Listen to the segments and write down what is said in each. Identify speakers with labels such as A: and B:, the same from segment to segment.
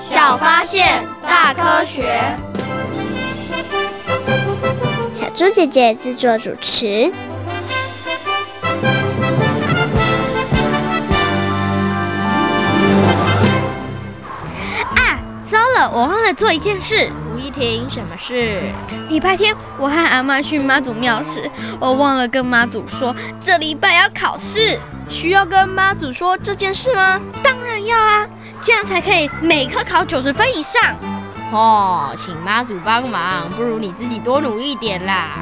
A: 小发现，大科学。
B: 小猪姐姐制作主持。
C: 啊，糟了，我忘了做一件事。
D: 吴一婷，什么事？
C: 礼拜天我和阿妈去妈祖庙时，我忘了跟妈祖说这礼拜要考试。
D: 需要跟妈祖说这件事吗？
C: 当然要啊，这样才可以每科考九十分以上。
D: 哦，请妈祖帮忙，不如你自己多努力一点啦。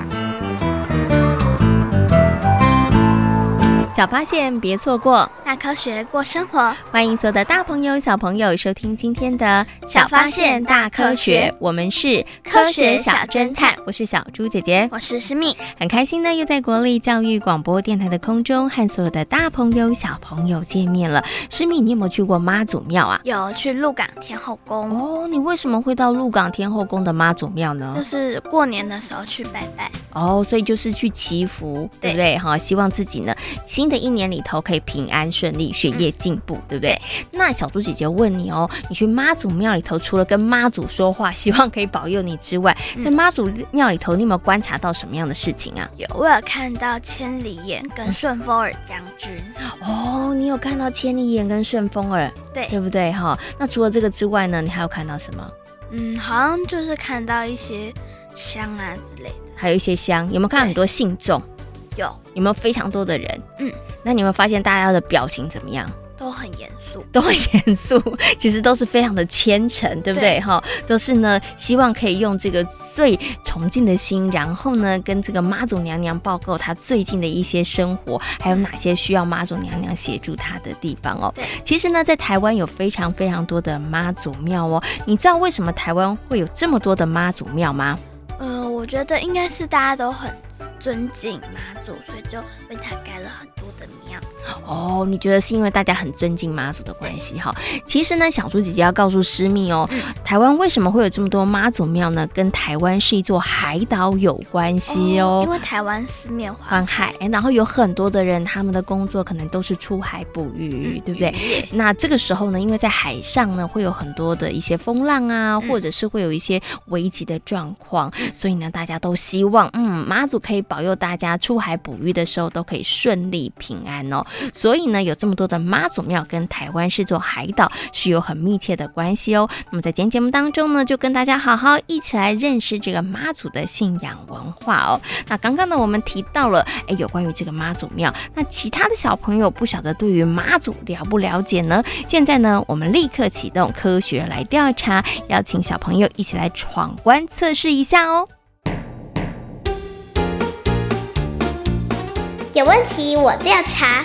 E: 小发现，别错过。
A: 大科学过生活，
E: 欢迎所有的大朋友、小朋友收听今天的《小发现大科学》，我们是科学小侦探，我是小猪姐姐，
A: 我是诗密，
E: 很开心呢，又在国立教育广播电台的空中和所有的大朋友、小朋友见面了。诗密，你有没有去过妈祖庙啊？
A: 有，去鹿港天后宫。
E: 哦，你为什么会到鹿港天后宫的妈祖庙呢？
A: 就是过年的时候去拜拜。
E: 哦，所以就是去祈福，对，对不对？哈，希望自己呢，新的一年里头可以平安顺利，学业进步，嗯、对不对？那小猪姐姐问你哦，你去妈祖庙里头，除了跟妈祖说话，希望可以保佑你之外，嗯、在妈祖庙里头，你有没有观察到什么样的事情啊？
A: 有，我有看到千里眼跟顺风耳将军。
E: 哦，你有看到千里眼跟顺风耳，
A: 对，
E: 对不对？哈，那除了这个之外呢，你还有看到什么？
A: 嗯，好像就是看到一些香啊之类的，
E: 还有一些香，有没有看到很多信众？
A: 有，
E: 有没有非常多的人？
A: 嗯，
E: 那你有没有发现大家的表情怎么样？
A: 都很严肃，
E: 都很严肃，其实都是非常的虔诚，对不对？哈，都是呢，希望可以用这个最崇敬的心，然后呢，跟这个妈祖娘娘报告她最近的一些生活，还有哪些需要妈祖娘娘协助她的地方哦。其实呢，在台湾有非常非常多的妈祖庙哦。你知道为什么台湾会有这么多的妈祖庙吗？
A: 呃，我觉得应该是大家都很尊敬妈祖，所以就为她盖了很多的庙。
E: 哦，你觉得是因为大家很尊敬妈祖的关系哈？其实呢，小猪姐姐要告诉师密哦，嗯、台湾为什么会有这么多妈祖庙呢？跟台湾是一座海岛有关系哦。
A: 哦因为台湾四面环海，
E: 然后有很多的人，他们的工作可能都是出海捕鱼，嗯、对不对？那这个时候呢，因为在海上呢，会有很多的一些风浪啊，或者是会有一些危急的状况，嗯、所以呢，大家都希望，嗯，妈祖可以保佑大家出海捕鱼的时候都可以顺利平安哦。所以呢，有这么多的妈祖庙跟台湾是座海岛是有很密切的关系哦。那么在今天节目当中呢，就跟大家好好一起来认识这个妈祖的信仰文化哦。那刚刚呢，我们提到了哎，有关于这个妈祖庙，那其他的小朋友不晓得对于妈祖了不了解呢？现在呢，我们立刻启动科学来调查，邀请小朋友一起来闯关测试一下哦。
B: 有问题我调查。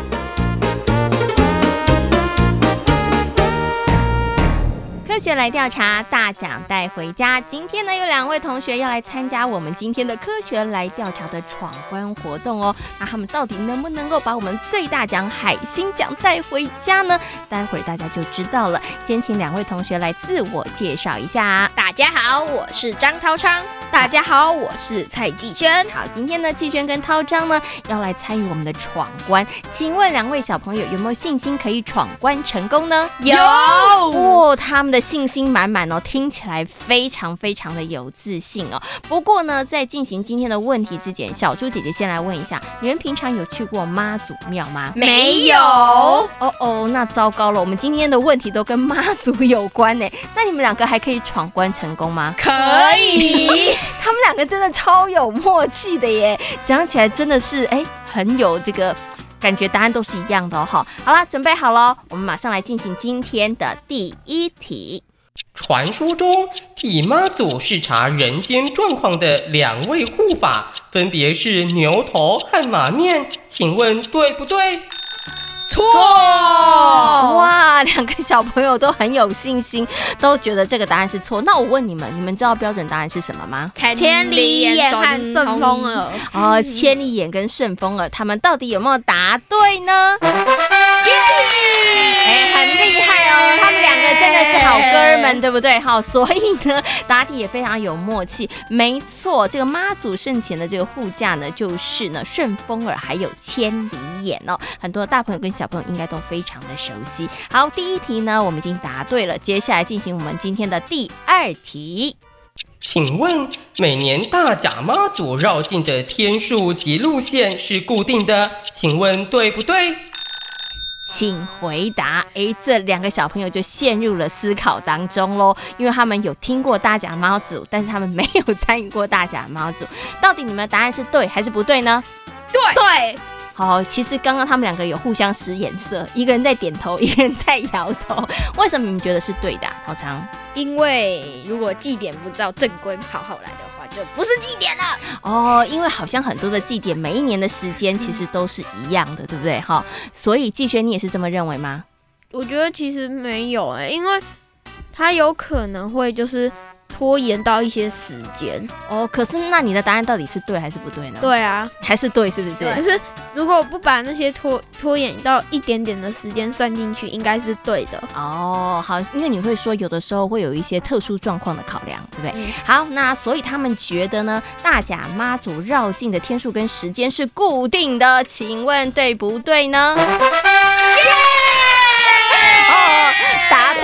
E: 科学来调查，大奖带回家。今天呢，有两位同学要来参加我们今天的科学来调查的闯关活动哦。那他们到底能不能够把我们最大奖海星奖带回家呢？待会儿大家就知道了。先请两位同学来自我介绍一下。
D: 大家好，我是张涛昌。大家好，我是蔡继轩。
E: 好，今天呢，继轩跟涛章呢要来参与我们的闯关。请问两位小朋友有没有信心可以闯关成功呢？
D: 有，
E: 哦，他们的信心满满哦，听起来非常非常的有自信哦。不过呢，在进行今天的问题之前，小猪姐姐先来问一下，你们平常有去过妈祖庙吗？
D: 没有。
E: 哦哦，那糟糕了，我们今天的问题都跟妈祖有关呢。那你们两个还可以闯关成功吗？
D: 可以。
E: 他们两个真的超有默契的耶，讲起来真的是哎，很有这个感觉，答案都是一样的哦。好，好啦，准备好了，我们马上来进行今天的第一题。
F: 传说中替妈祖视察人间状况的两位护法，分别是牛头和马面，请问对不对？
E: 错！哇，两个小朋友都很有信心，都觉得这个答案是错。那我问你们，你们知道标准答案是什么吗？
D: 千里眼和顺风耳。
E: 哦，千里眼跟顺风耳，他们到底有没有答对呢？他们两个真的是好哥们，对不对？好，所以呢，答题也非常有默契。没错，这个妈祖圣前的这个护驾呢，就是呢顺风耳还有千里眼哦。很多大朋友跟小朋友应该都非常的熟悉。好，第一题呢，我们已经答对了，接下来进行我们今天的第二题。
F: 请问每年大甲妈祖绕境的天数及路线是固定的，请问对不对？
E: 请回答。哎，这两个小朋友就陷入了思考当中喽，因为他们有听过大甲猫组，但是他们没有参与过大甲猫组。到底你们的答案是对还是不对呢？
D: 对对。
E: 好，其实刚刚他们两个有互相使眼色，一个人在点头，一个人在摇头。为什么你们觉得是对的啊？涛昌？
D: 因为如果祭典不照正规跑好来的话，就不是祭典了。
E: 哦，因为好像很多的祭典，每一年的时间其实都是一样的，对不对？哈，所以季轩，你也是这么认为吗？
C: 我觉得其实没有哎，因为他有可能会就是。拖延到一些时间
E: 哦，可是那你的答案到底是对还是不对呢？
C: 对啊，
E: 还是对，是不是？
C: 就是如果不把那些拖拖延到一点点的时间算进去，应该是对的。
E: 哦，好，因为你会说有的时候会有一些特殊状况的考量，对不对？嗯、好，那所以他们觉得呢，大甲妈祖绕境的天数跟时间是固定的，请问对不对呢？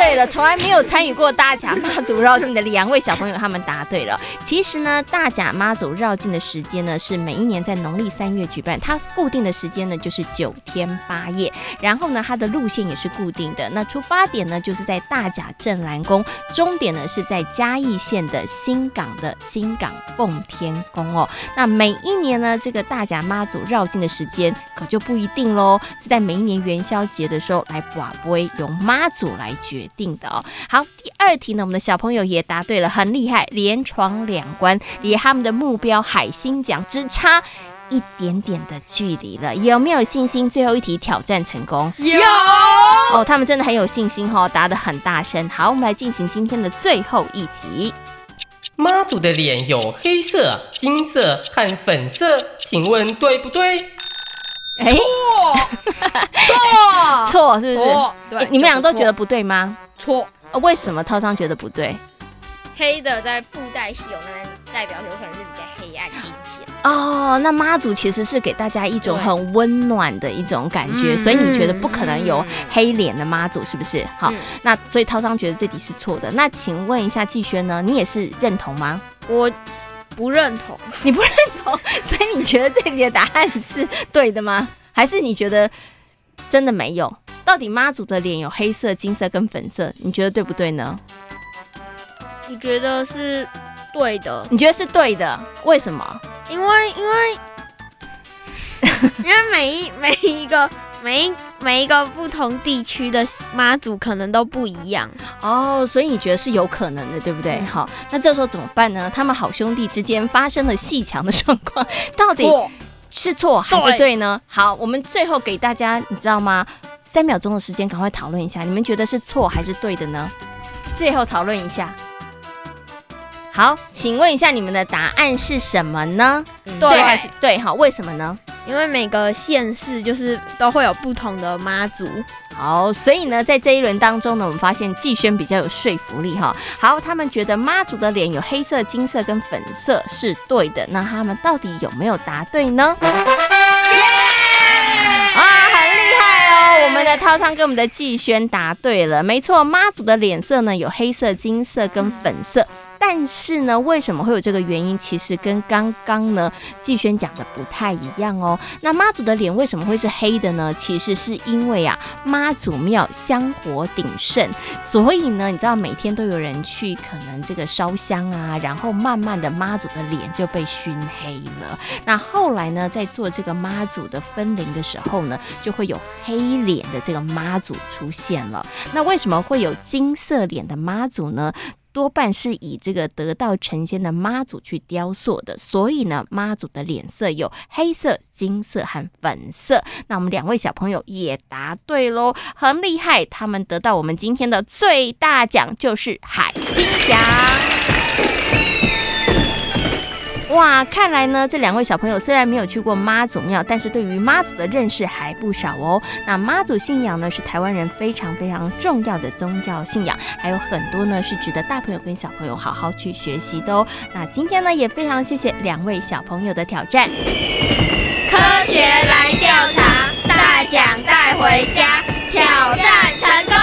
E: 对了，从来没有参与过大甲妈祖绕境的两位小朋友，他们答对了。其实呢，大甲妈祖绕境的时间呢是每一年在农历三月举办，它固定的时间呢就是九天八夜。然后呢，它的路线也是固定的。那出发点呢就是在大甲镇澜宫，终点呢是在嘉义县的新港的新港奉天宫哦。那每一年呢，这个大甲妈祖绕境的时间可就不一定喽，是在每一年元宵节的时候来寡杯，由妈祖来决定。定的哦，好，第二题呢，我们的小朋友也答对了，很厉害，连闯两关，离他们的目标海星奖只差一点点的距离了，有没有信心？最后一题挑战成功？
D: 有
E: 哦，他们真的很有信心哦，答得很大声。好，我们来进行今天的最后一题。
F: 妈祖的脸有黑色、金色和粉色，请问对不对？
E: 哎，错错 错，是不是？对，你们两个都觉得不对吗？
D: 错，
E: 为什么涛商觉得不对？
D: 黑的在布袋戏有那边代表有可能是比较黑暗阴险
E: 哦。那妈祖其实是给大家一种很温暖的一种感觉，所以你觉得不可能有黑脸的妈祖，是不是？好，那所以涛商觉得这题是错的。那请问一下季轩呢？你也是认同吗？
C: 我不认同，
E: 你不认同，所以你觉得这里的答案是对的吗？还是你觉得真的没有？到底妈祖的脸有黑色、金色跟粉色，你觉得对不对呢？
C: 我觉得是对的。
E: 你觉得是对的？为什么？
C: 因为因为 因为每一每一个每一每一个不同地区的妈祖可能都不一样
E: 哦，所以你觉得是有可能的，对不对？嗯、好，那这时候怎么办呢？他们好兄弟之间发生了戏强的状况，到底是错还是对呢？对好，我们最后给大家，你知道吗？三秒钟的时间，赶快讨论一下，你们觉得是错还是对的呢？最后讨论一下。好，请问一下你们的答案是什么呢？
D: 对，
E: 对还是对？好，为什么呢？
C: 因为每个县市就是都会有不同的妈祖。
E: 好，所以呢，在这一轮当中呢，我们发现季轩比较有说服力哈。好，他们觉得妈祖的脸有黑色、金色跟粉色是对的，那他们到底有没有答对呢？耶！啊，很厉害哦！我我们的涛昌跟我们的季轩答对了，没错，妈祖的脸色呢有黑色、金色跟粉色。但是呢，为什么会有这个原因？其实跟刚刚呢季轩讲的不太一样哦。那妈祖的脸为什么会是黑的呢？其实是因为啊，妈祖庙香火鼎盛，所以呢，你知道每天都有人去，可能这个烧香啊，然后慢慢的妈祖的脸就被熏黑了。那后来呢，在做这个妈祖的分灵的时候呢，就会有黑脸的这个妈祖出现了。那为什么会有金色脸的妈祖呢？多半是以这个得道成仙的妈祖去雕塑的，所以呢，妈祖的脸色有黑色、金色和粉色。那我们两位小朋友也答对喽，很厉害！他们得到我们今天的最大奖，就是海星奖。哇，看来呢，这两位小朋友虽然没有去过妈祖庙，但是对于妈祖的认识还不少哦。那妈祖信仰呢，是台湾人非常非常重要的宗教信仰，还有很多呢是值得大朋友跟小朋友好好去学习的哦。那今天呢，也非常谢谢两位小朋友的挑战。
A: 科学来调查，大奖带回家，挑战成功，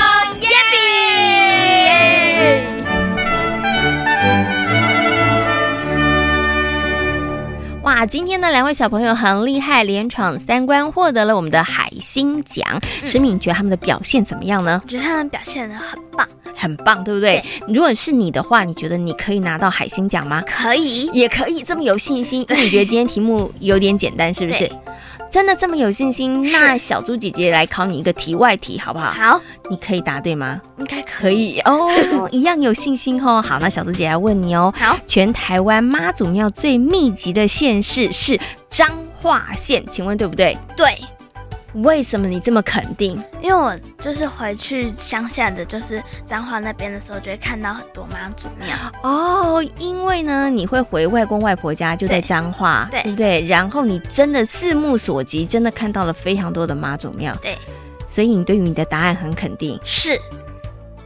E: 哇，今天呢，两位小朋友很厉害，连闯三关，获得了我们的海星奖。石敏，你觉得他们的表现怎么样呢？
G: 我觉得他们表现的很棒，
E: 很棒，对不对？对。如果是你的话，你觉得你可以拿到海星奖吗？
G: 可以，
E: 也可以，这么有信心？因为你觉得今天题目有点简单，是不是？真的这么有信心？那小猪姐姐来考你一个题外题，好不好？
G: 好，
E: 你可以答对吗？
G: 应该可以，
E: 可以哦，一样有信心哦。好，那小猪姐来问你哦。
G: 好，
E: 全台湾妈祖庙最密集的县市是彰化县，请问对不对？
G: 对。
E: 为什么你这么肯定？
G: 因为我就是回去乡下的，就是彰化那边的时候，就会看到很多妈祖庙
E: 哦。因为呢，你会回外公外婆家，就在彰化，对，对不对？然后你真的四目所及，真的看到了非常多的妈祖庙，
G: 对。
E: 所以你对于你的答案很肯定，
G: 是。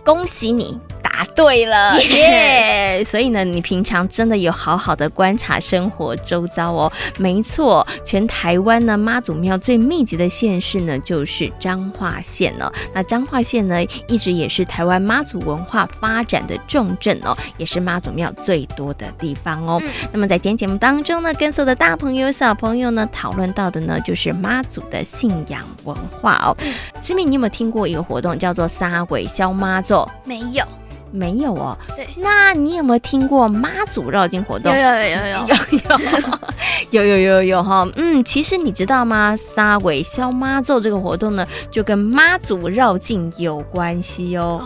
E: 恭喜你。答对了，耶、yeah！所以呢，你平常真的有好好的观察生活周遭哦。没错，全台湾呢妈祖庙最密集的县市呢就是彰化县哦。那彰化县呢一直也是台湾妈祖文化发展的重镇哦，也是妈祖庙最多的地方哦。嗯、那么在今天节目当中呢，跟所有的大朋友小朋友呢讨论到的呢就是妈祖的信仰文化哦。诗敏，你有没有听过一个活动叫做撒鬼消妈祖？
G: 没有，
E: 没有哦。
G: 对，
E: 那你有没有听过妈祖绕境活动？
G: 有有有有有
E: 有有有有有有哈。嗯，其实你知道吗？撒尾消妈咒这个活动呢，就跟妈祖绕境有关系哦。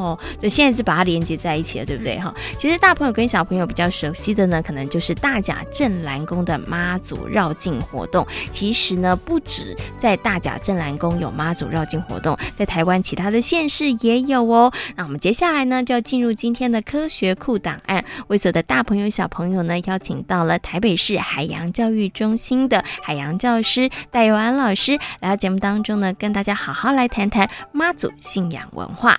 E: 哦就现在是把它连接在一起了，对不对哈？其实大朋友跟小朋友比较熟悉的呢，可能就是大甲镇澜宫的妈祖绕境活动。其实呢，不止在大甲镇澜宫有妈祖绕境活动，在台湾其他的县市也有哦。那我们接下来呢，就要进入今天的科学库档案，为所的大朋友小朋友呢，邀请到了台北市海洋教育中心的海洋教师戴佑安老师来到节目当中呢，跟大家好好来谈谈妈祖信仰文化。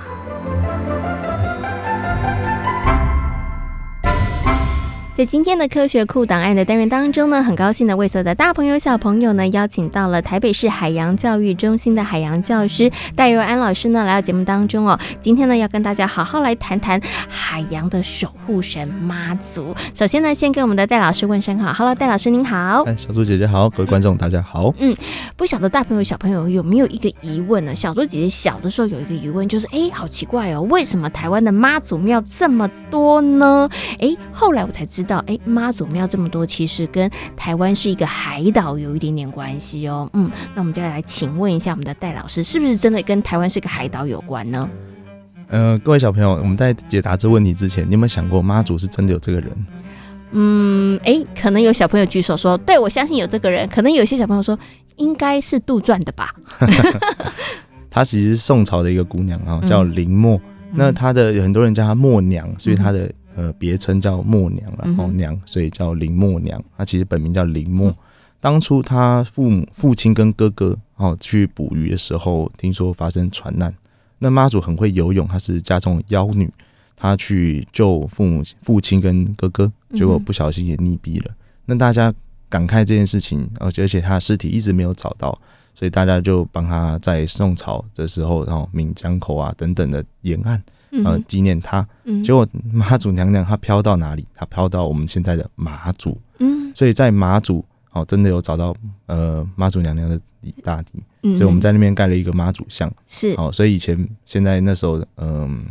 E: 在今天的科学库档案的单元当中呢，很高兴的为所有的大朋友小朋友呢，邀请到了台北市海洋教育中心的海洋教师戴佑安老师呢，来到节目当中哦。今天呢，要跟大家好好来谈谈海洋的守护神妈祖。首先呢，先跟我们的戴老师问声好，Hello，戴老师您好。
H: 哎，小猪姐姐好，各位观众大家好。
E: 嗯，不晓得大朋友小朋友有没有一个疑问呢？小猪姐姐小的时候有一个疑问，就是哎，好奇怪哦，为什么台湾的妈祖庙这么多呢？哎，后来我才知道。哎，妈祖庙这么多，其实跟台湾是一个海岛有一点点关系哦。嗯，那我们就要来请问一下我们的戴老师，是不是真的跟台湾是个海岛有关呢？
H: 呃，各位小朋友，我们在解答这问题之前，你有没有想过妈祖是真的有这个人？
E: 嗯，哎、欸，可能有小朋友举手说，对，我相信有这个人。可能有些小朋友说，应该是杜撰的吧。
H: 她其实是宋朝的一个姑娘啊，叫林默。嗯、那她的有很多人叫她默娘，所以她的呃别称叫默娘，然后娘，所以叫林默娘。她其实本名叫林默。嗯、当初她父母、父亲跟哥哥哦去捕鱼的时候，听说发生船难。那妈祖很会游泳，她是家中的妖女，她去救父母、父亲跟哥哥，结果不小心也溺毙了。嗯、那大家感慨这件事情，而且而且她的尸体一直没有找到，所以大家就帮她在宋朝的时候，然后闽江口啊等等的沿岸，呃纪念她。嗯、结果妈祖娘娘她飘到哪里？她飘到我们现在的马祖。嗯，所以在马祖哦，真的有找到呃妈祖娘娘的大体。所以我们在那边盖了一个妈祖像，是。哦，所以以前、现在、那时候，嗯，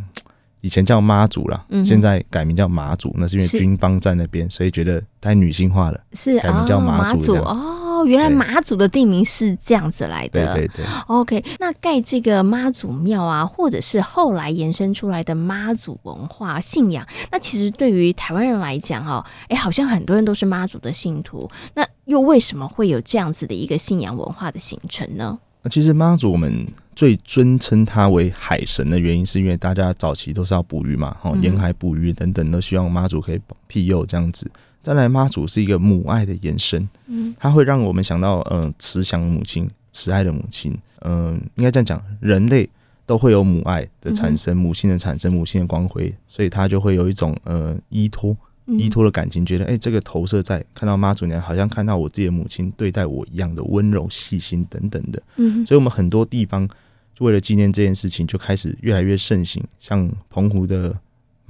H: 以前叫妈祖啦，现在改名叫马祖，那是因为军方在那边，所以觉得太女性化了，是改名叫妈祖
E: 哦，原来妈祖的地名是这样子来的，
H: 对对对。
E: OK，那盖这个妈祖庙啊，或者是后来延伸出来的妈祖文化信仰，那其实对于台湾人来讲，哈，哎，好像很多人都是妈祖的信徒，那。又为什么会有这样子的一个信仰文化的形成呢？
H: 其实妈祖我们最尊称他为海神的原因，是因为大家早期都是要捕鱼嘛，哦，沿海捕鱼等等，都希望妈祖可以庇佑这样子。再来，妈祖是一个母爱的延伸，嗯，它会让我们想到，嗯、呃，慈祥母亲、慈爱的母亲，嗯、呃，应该这样讲，人类都会有母爱的产生，母亲的产生，母亲的光辉，所以它就会有一种呃依托。依托的感情，觉得哎、欸，这个投射在看到妈祖娘，好像看到我自己的母亲对待我一样的温柔、细心等等的。嗯，所以我们很多地方就为了纪念这件事情，就开始越来越盛行。像澎湖的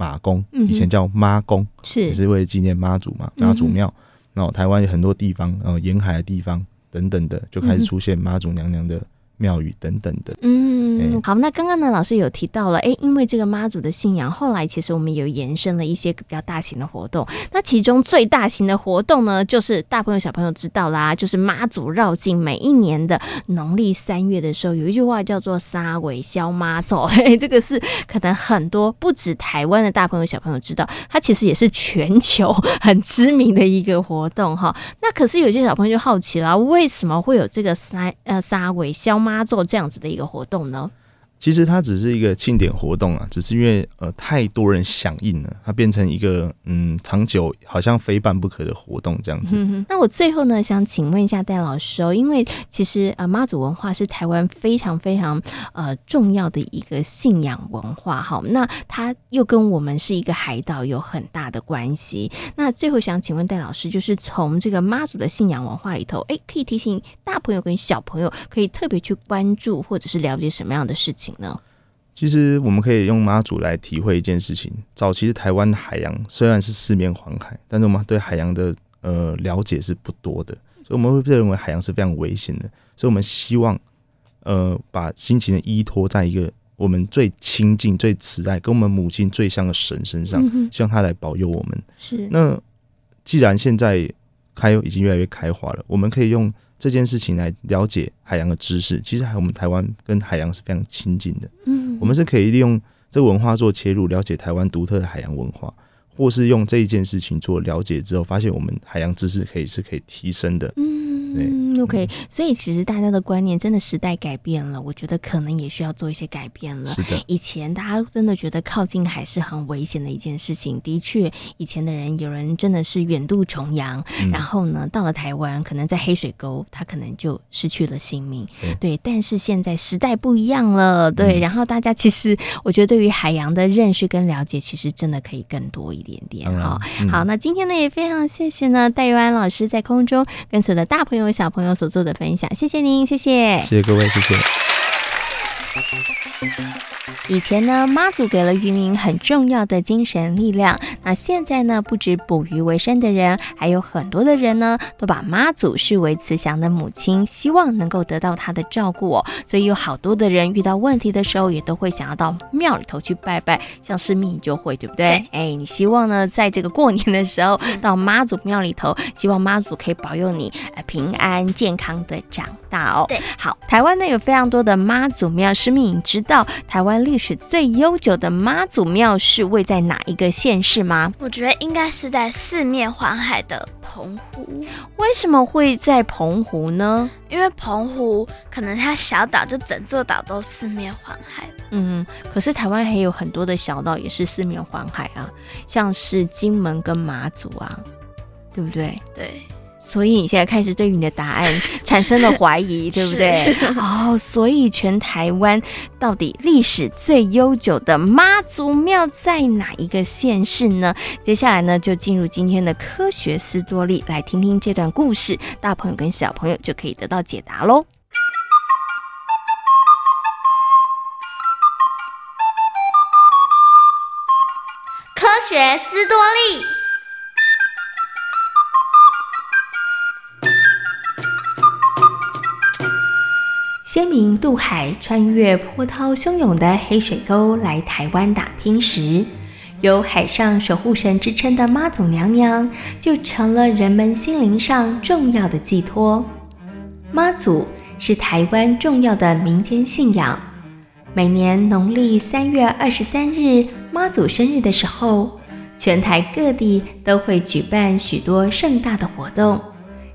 H: 妈宫，以前叫妈公，是也是为了纪念妈祖嘛，妈祖庙。然后台湾有很多地方，然后沿海的地方等等的，就开始出现妈祖娘娘的。庙宇等等的，
E: 嗯，好，那刚刚呢，老师有提到了，哎，因为这个妈祖的信仰，后来其实我们有延伸了一些比较大型的活动。那其中最大型的活动呢，就是大朋友小朋友知道啦，就是妈祖绕境。每一年的农历三月的时候，有一句话叫做“三尾消妈走”，嘿，这个是可能很多不止台湾的大朋友小朋友知道，它其实也是全球很知名的一个活动哈。那可是有些小朋友就好奇了，为什么会有这个三呃三尾消妈？妈做这样子的一个活动呢？
H: 其实它只是一个庆典活动啊，只是因为呃太多人响应了，它变成一个嗯长久好像非办不可的活动这样子。
E: 嗯、那我最后呢，想请问一下戴老师哦，因为其实呃妈祖文化是台湾非常非常呃重要的一个信仰文化哈，那它又跟我们是一个海岛有很大的关系。那最后想请问戴老师，就是从这个妈祖的信仰文化里头，哎，可以提醒大朋友跟小朋友可以特别去关注或者是了解什么样的事情？
H: 其实我们可以用妈祖来体会一件事情。早期的台湾海洋虽然是四面环海，但是我们对海洋的呃了解是不多的，所以我们会认为海洋是非常危险的。所以我们希望呃把心情的依托在一个我们最亲近、最慈爱、跟我们母亲最像的神身上，希望他来保佑我们。是。那既然现在开已经越来越开化了，我们可以用。这件事情来了解海洋的知识，其实还我们台湾跟海洋是非常亲近的。嗯，我们是可以利用这个文化做切入，了解台湾独特的海洋文化，或是用这一件事情做了解之后，发现我们海洋知识可以是可以提升的。嗯。
E: 嗯，OK，所以其实大家的观念真的时代改变了，我觉得可能也需要做一些改变了。是的，以前大家真的觉得靠近海是很危险的一件事情，的确，以前的人有人真的是远渡重洋，嗯、然后呢，到了台湾，可能在黑水沟，他可能就失去了性命。对，对，但是现在时代不一样了，对，嗯、然后大家其实我觉得对于海洋的认识跟了解，其实真的可以更多一点点啊。嗯、好，那今天呢也非常谢谢呢戴玉安老师在空中跟所有的大朋友。小朋友所做的分享，谢谢您，谢谢，
H: 谢谢各位，谢谢。
E: 以前呢，妈祖给了渔民很重要的精神力量。那现在呢，不止捕鱼为生的人，还有很多的人呢，都把妈祖视为慈祥的母亲，希望能够得到她的照顾哦。所以有好多的人遇到问题的时候，也都会想要到庙里头去拜拜。像是蜜就会，对不对？对哎，你希望呢，在这个过年的时候，到妈祖庙里头，希望妈祖可以保佑你平安健康的长大哦。对，好，台湾呢有非常多的妈祖庙，是蜜知道台湾湾历史最悠久的妈祖庙是位在哪一个县市吗？
G: 我觉得应该是在四面环海的澎湖。
E: 为什么会在澎湖呢？
G: 因为澎湖可能它小岛，就整座岛都四面环海。
E: 嗯，可是台湾还有很多的小岛也是四面环海啊，像是金门跟马祖啊，对不对？
G: 对。
E: 所以你现在开始对于你的答案产生了怀疑，对不对？哦，所以全台湾到底历史最悠久的妈祖庙在哪一个县市呢？接下来呢，就进入今天的科学斯多利，来听听这段故事，大朋友跟小朋友就可以得到解答喽。
A: 科学斯多力。
E: 先民渡海，穿越波涛汹涌的黑水沟来台湾打拼时，有海上守护神之称的妈祖娘娘，就成了人们心灵上重要的寄托。妈祖是台湾重要的民间信仰。每年农历三月二十三日妈祖生日的时候，全台各地都会举办许多盛大的活动，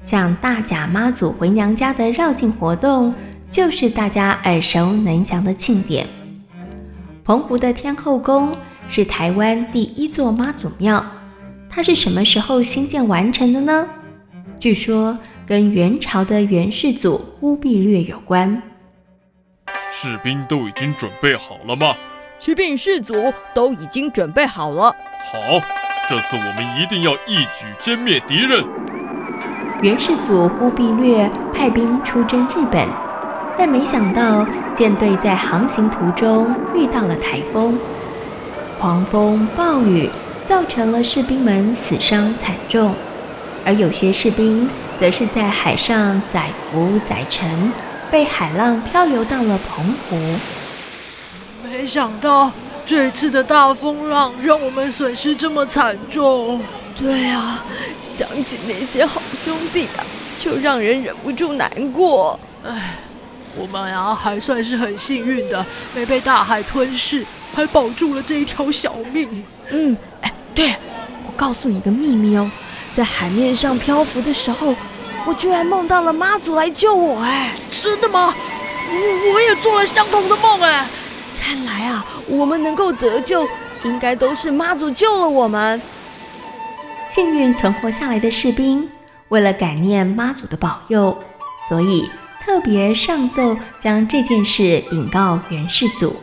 E: 像大甲妈祖回娘家的绕境活动。就是大家耳熟能详的庆典。澎湖的天后宫是台湾第一座妈祖庙，它是什么时候兴建完成的呢？据说跟元朝的元世祖忽必烈有关。
I: 士兵都已经准备好了吗？
J: 启禀世祖，都已经准备好了。
I: 好，这次我们一定要一举歼灭敌人。
E: 元世祖忽必烈派兵出征日本。但没想到，舰队在航行途中遇到了台风，狂风暴雨造成了士兵们死伤惨重，而有些士兵则是在海上载浮载沉，被海浪漂流到了澎湖。
K: 没想到这次的大风浪让我们损失这么惨重。
J: 对啊，想起那些好兄弟啊，就让人忍不住难过。
K: 唉。我们啊，还算是很幸运的，没被大海吞噬，还保住了这一条小命。
J: 嗯，哎，对，我告诉你一个秘密哦，在海面上漂浮的时候，我居然梦到了妈祖来救我。哎，
K: 真的吗？我我也做了相同的梦。哎，
J: 看来啊，我们能够得救，应该都是妈祖救了我们。
E: 幸运存活下来的士兵，为了感念妈祖的保佑，所以。特别上奏，将这件事禀告元世祖。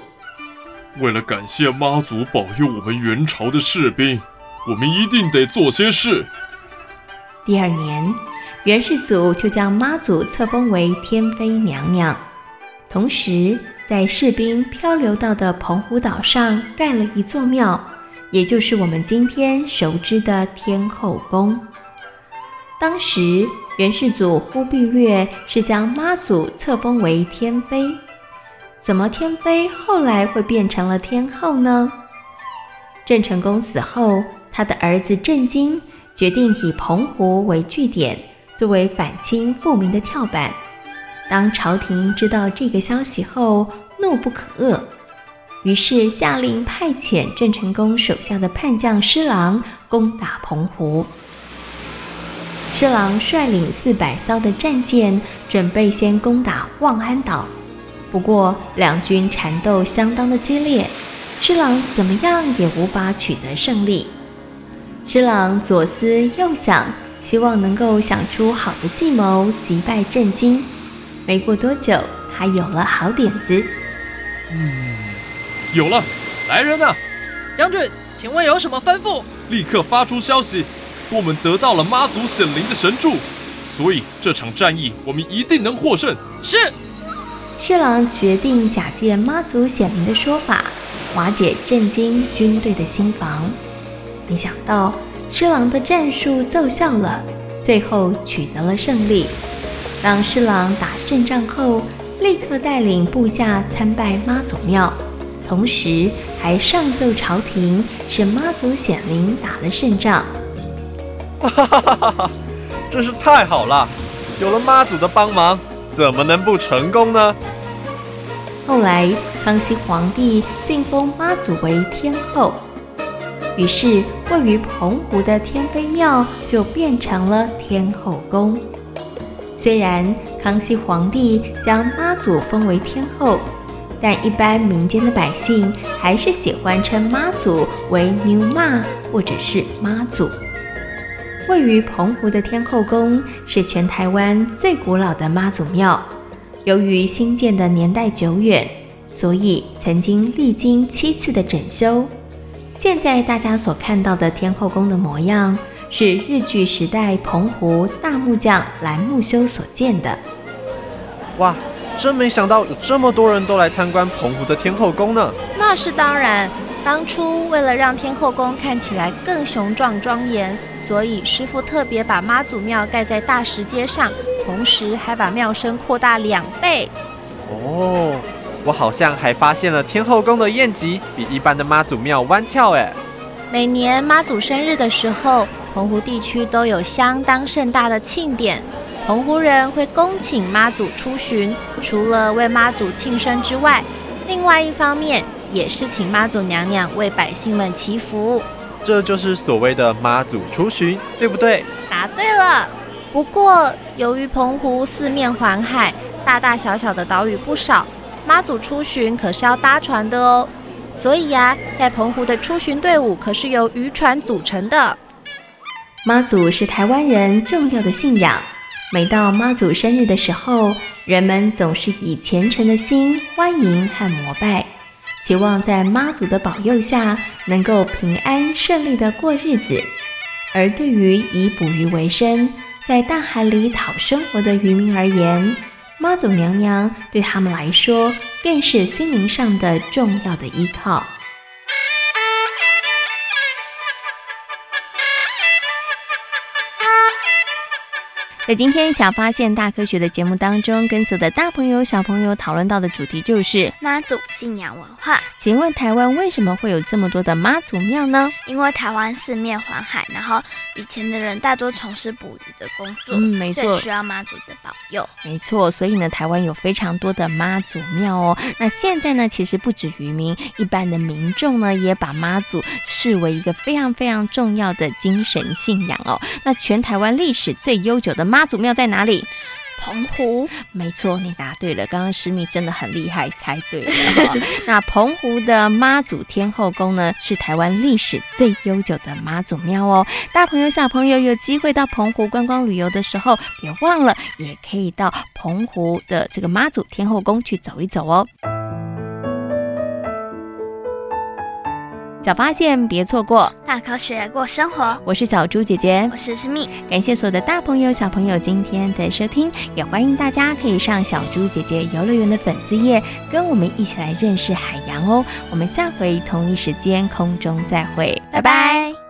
I: 为了感谢妈祖保佑我们元朝的士兵，我们一定得做些事。
E: 第二年，元世祖就将妈祖册封为天妃娘娘，同时在士兵漂流到的澎湖岛上盖了一座庙，也就是我们今天熟知的天后宫。当时。元世祖忽必烈是将妈祖册封为天妃，怎么天妃后来会变成了天后呢？郑成功死后，他的儿子郑经决定以澎湖为据点，作为反清复明的跳板。当朝廷知道这个消息后，怒不可遏，于是下令派遣郑成功手下的叛将施琅攻打澎湖。施琅率领四百艘的战舰，准备先攻打望安岛。不过两军缠斗相当的激烈，施琅怎么样也无法取得胜利。施琅左思右想，希望能够想出好的计谋击败郑经。没过多久，他有了好点子。
I: 嗯，有了，来人啊！
K: 将军，请问有什么吩咐？
I: 立刻发出消息。我们得到了妈祖显灵的神助，所以这场战役我们一定能获胜。
K: 是。
E: 侍郎决定假借妈祖显灵的说法，瓦解震惊军队的心防。没想到侍郎的战术奏效了，最后取得了胜利。当侍郎打胜仗后，立刻带领部下参拜妈祖庙，同时还上奏朝廷，是妈祖显灵打了胜仗。
L: 哈哈哈哈！真是太好了，有了妈祖的帮忙，怎么能不成功呢？
E: 后来康熙皇帝晋封妈祖为天后，于是位于澎湖的天妃庙就变成了天后宫。虽然康熙皇帝将妈祖封为天后，但一般民间的百姓还是喜欢称妈祖为牛妈或者是妈祖。位于澎湖的天后宫是全台湾最古老的妈祖庙，由于新建的年代久远，所以曾经历经七次的整修。现在大家所看到的天后宫的模样，是日据时代澎湖大木匠蓝木修所建的。
L: 哇，真没想到有这么多人都来参观澎湖的天后宫呢！
M: 那是当然，当初为了让天后宫看起来更雄壮庄严，所以师傅特别把妈祖庙盖在大石阶上，同时还把庙身扩大两倍。
L: 哦，我好像还发现了天后宫的宴席比一般的妈祖庙弯翘哎。
M: 每年妈祖生日的时候，澎湖地区都有相当盛大的庆典，澎湖人会恭请妈祖出巡，除了为妈祖庆生之外，另外一方面也是请妈祖娘娘为百姓们祈福。
L: 这就是所谓的妈祖出巡，对不对？
M: 答对了。不过由于澎湖四面环海，大大小小的岛屿不少，妈祖出巡可是要搭船的哦。所以呀，在澎湖的出巡队伍可是由渔船组成的。
E: 妈祖是台湾人重要的信仰，每到妈祖生日的时候，人们总是以虔诚的心欢迎和膜拜，期望在妈祖的保佑下能够平安顺利的过日子。而对于以捕鱼为生，在大海里讨生活的渔民而言，妈祖娘娘对他们来说，更是心灵上的重要的依靠。在今天小发现大科学的节目当中，跟所有的大朋友小朋友讨论到的主题就是
G: 妈祖信仰文化。
E: 请问台湾为什么会有这么多的妈祖庙呢？
G: 因为台湾四面环海，然后以前的人大多从事捕鱼的工作，
E: 嗯，没错，
G: 需要妈祖的保佑。
E: 没错，所以呢，台湾有非常多的妈祖庙哦。那现在呢，其实不止渔民，一般的民众呢，也把妈祖视为一个非常非常重要的精神信仰哦。那全台湾历史最悠久的妈祖庙在哪里？
G: 澎湖。
E: 没错，你答对了。刚刚诗蜜真的很厉害，猜对了。那澎湖的妈祖天后宫呢，是台湾历史最悠久的妈祖庙哦。大朋友小朋友有机会到澎湖观光旅游的时候，别忘了也可以到澎湖的这个妈祖天后宫去走一走哦。小发现，别错过
G: 大科学过生活。
E: 我是小猪姐姐，
G: 我是思密。
E: 感谢所有的大朋友、小朋友今天的收听，也欢迎大家可以上小猪姐姐游乐园的粉丝页，跟我们一起来认识海洋哦。我们下回同一时间空中再会，拜拜。